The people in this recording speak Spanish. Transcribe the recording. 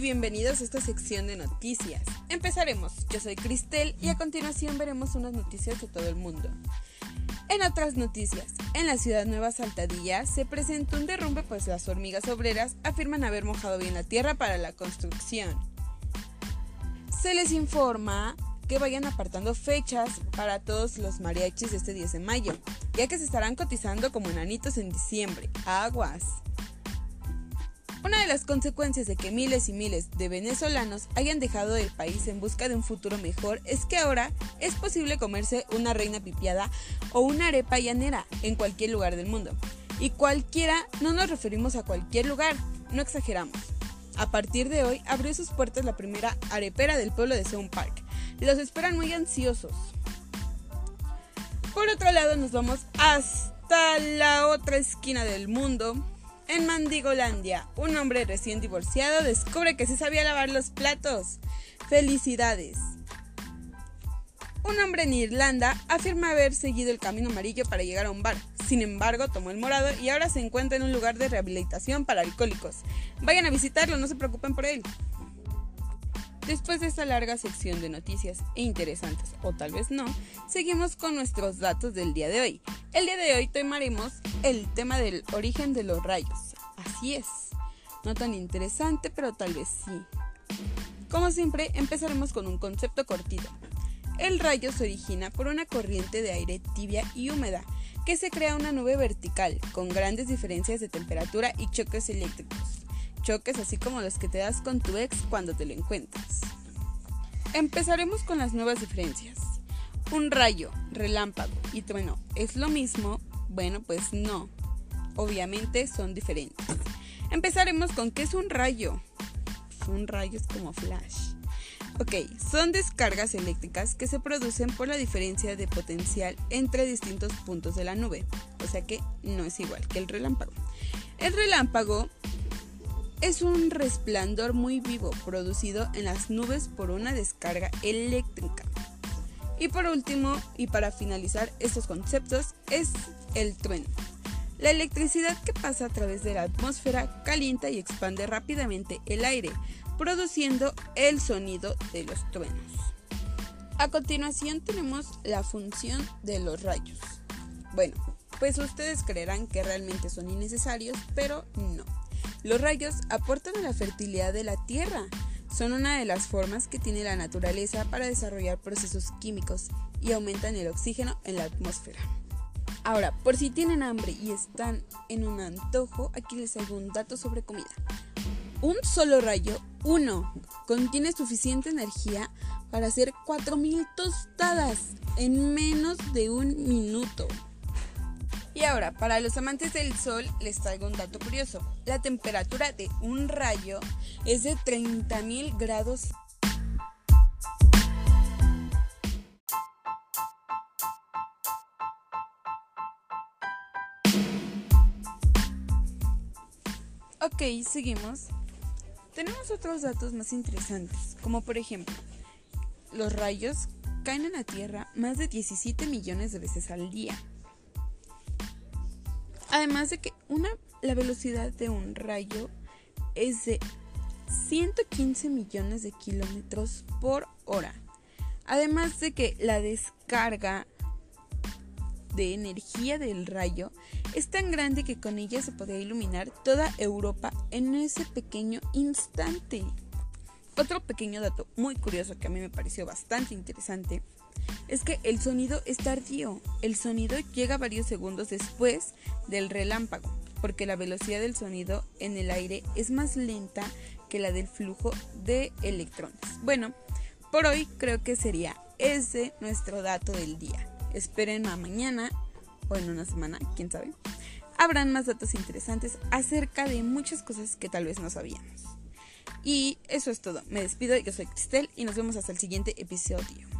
bienvenidos a esta sección de noticias. Empezaremos. Yo soy Cristel y a continuación veremos unas noticias de todo el mundo. En otras noticias, en la ciudad Nueva Saltadilla se presentó un derrumbe pues las hormigas obreras afirman haber mojado bien la tierra para la construcción. Se les informa que vayan apartando fechas para todos los mariachis de este 10 de mayo, ya que se estarán cotizando como enanitos en diciembre. Aguas. Una de las consecuencias de que miles y miles de venezolanos hayan dejado el país en busca de un futuro mejor es que ahora es posible comerse una reina pipiada o una arepa llanera en cualquier lugar del mundo. Y cualquiera no nos referimos a cualquier lugar, no exageramos. A partir de hoy abrió sus puertas la primera arepera del pueblo de Sound Park. Los esperan muy ansiosos. Por otro lado nos vamos hasta la otra esquina del mundo en Mandigolandia, un hombre recién divorciado descubre que se sabía lavar los platos. ¡Felicidades! Un hombre en Irlanda afirma haber seguido el camino amarillo para llegar a un bar. Sin embargo, tomó el morado y ahora se encuentra en un lugar de rehabilitación para alcohólicos. Vayan a visitarlo, no se preocupen por él. Después de esta larga sección de noticias e interesantes, o tal vez no, seguimos con nuestros datos del día de hoy. El día de hoy tomaremos el tema del origen de los rayos. Así es. No tan interesante, pero tal vez sí. Como siempre, empezaremos con un concepto cortito. El rayo se origina por una corriente de aire tibia y húmeda, que se crea una nube vertical, con grandes diferencias de temperatura y choques eléctricos choques así como los que te das con tu ex cuando te lo encuentras. Empezaremos con las nuevas diferencias. Un rayo, relámpago y trueno es lo mismo. Bueno, pues no. Obviamente son diferentes. Empezaremos con qué es un rayo. Pues un rayo como flash. Ok, son descargas eléctricas que se producen por la diferencia de potencial entre distintos puntos de la nube. O sea que no es igual que el relámpago. El relámpago es un resplandor muy vivo producido en las nubes por una descarga eléctrica. Y por último, y para finalizar estos conceptos, es el trueno. La electricidad que pasa a través de la atmósfera calienta y expande rápidamente el aire, produciendo el sonido de los truenos. A continuación tenemos la función de los rayos. Bueno, pues ustedes creerán que realmente son innecesarios, pero no. Los rayos aportan a la fertilidad de la tierra. Son una de las formas que tiene la naturaleza para desarrollar procesos químicos y aumentan el oxígeno en la atmósfera. Ahora, por si tienen hambre y están en un antojo, aquí les hago un dato sobre comida. Un solo rayo, uno, contiene suficiente energía para hacer 4.000 tostadas en menos de un minuto. Y ahora, para los amantes del sol, les traigo un dato curioso. La temperatura de un rayo es de 30.000 grados. Ok, seguimos. Tenemos otros datos más interesantes, como por ejemplo, los rayos caen en la Tierra más de 17 millones de veces al día. Además de que una, la velocidad de un rayo es de 115 millones de kilómetros por hora. Además de que la descarga de energía del rayo es tan grande que con ella se podría iluminar toda Europa en ese pequeño instante. Otro pequeño dato muy curioso que a mí me pareció bastante interesante es que el sonido es tardío. El sonido llega varios segundos después del relámpago, porque la velocidad del sonido en el aire es más lenta que la del flujo de electrones. Bueno, por hoy creo que sería ese nuestro dato del día. Esperen a mañana o en una semana, quién sabe. Habrán más datos interesantes acerca de muchas cosas que tal vez no sabíamos. Y eso es todo. Me despido, yo soy Cristel y nos vemos hasta el siguiente episodio.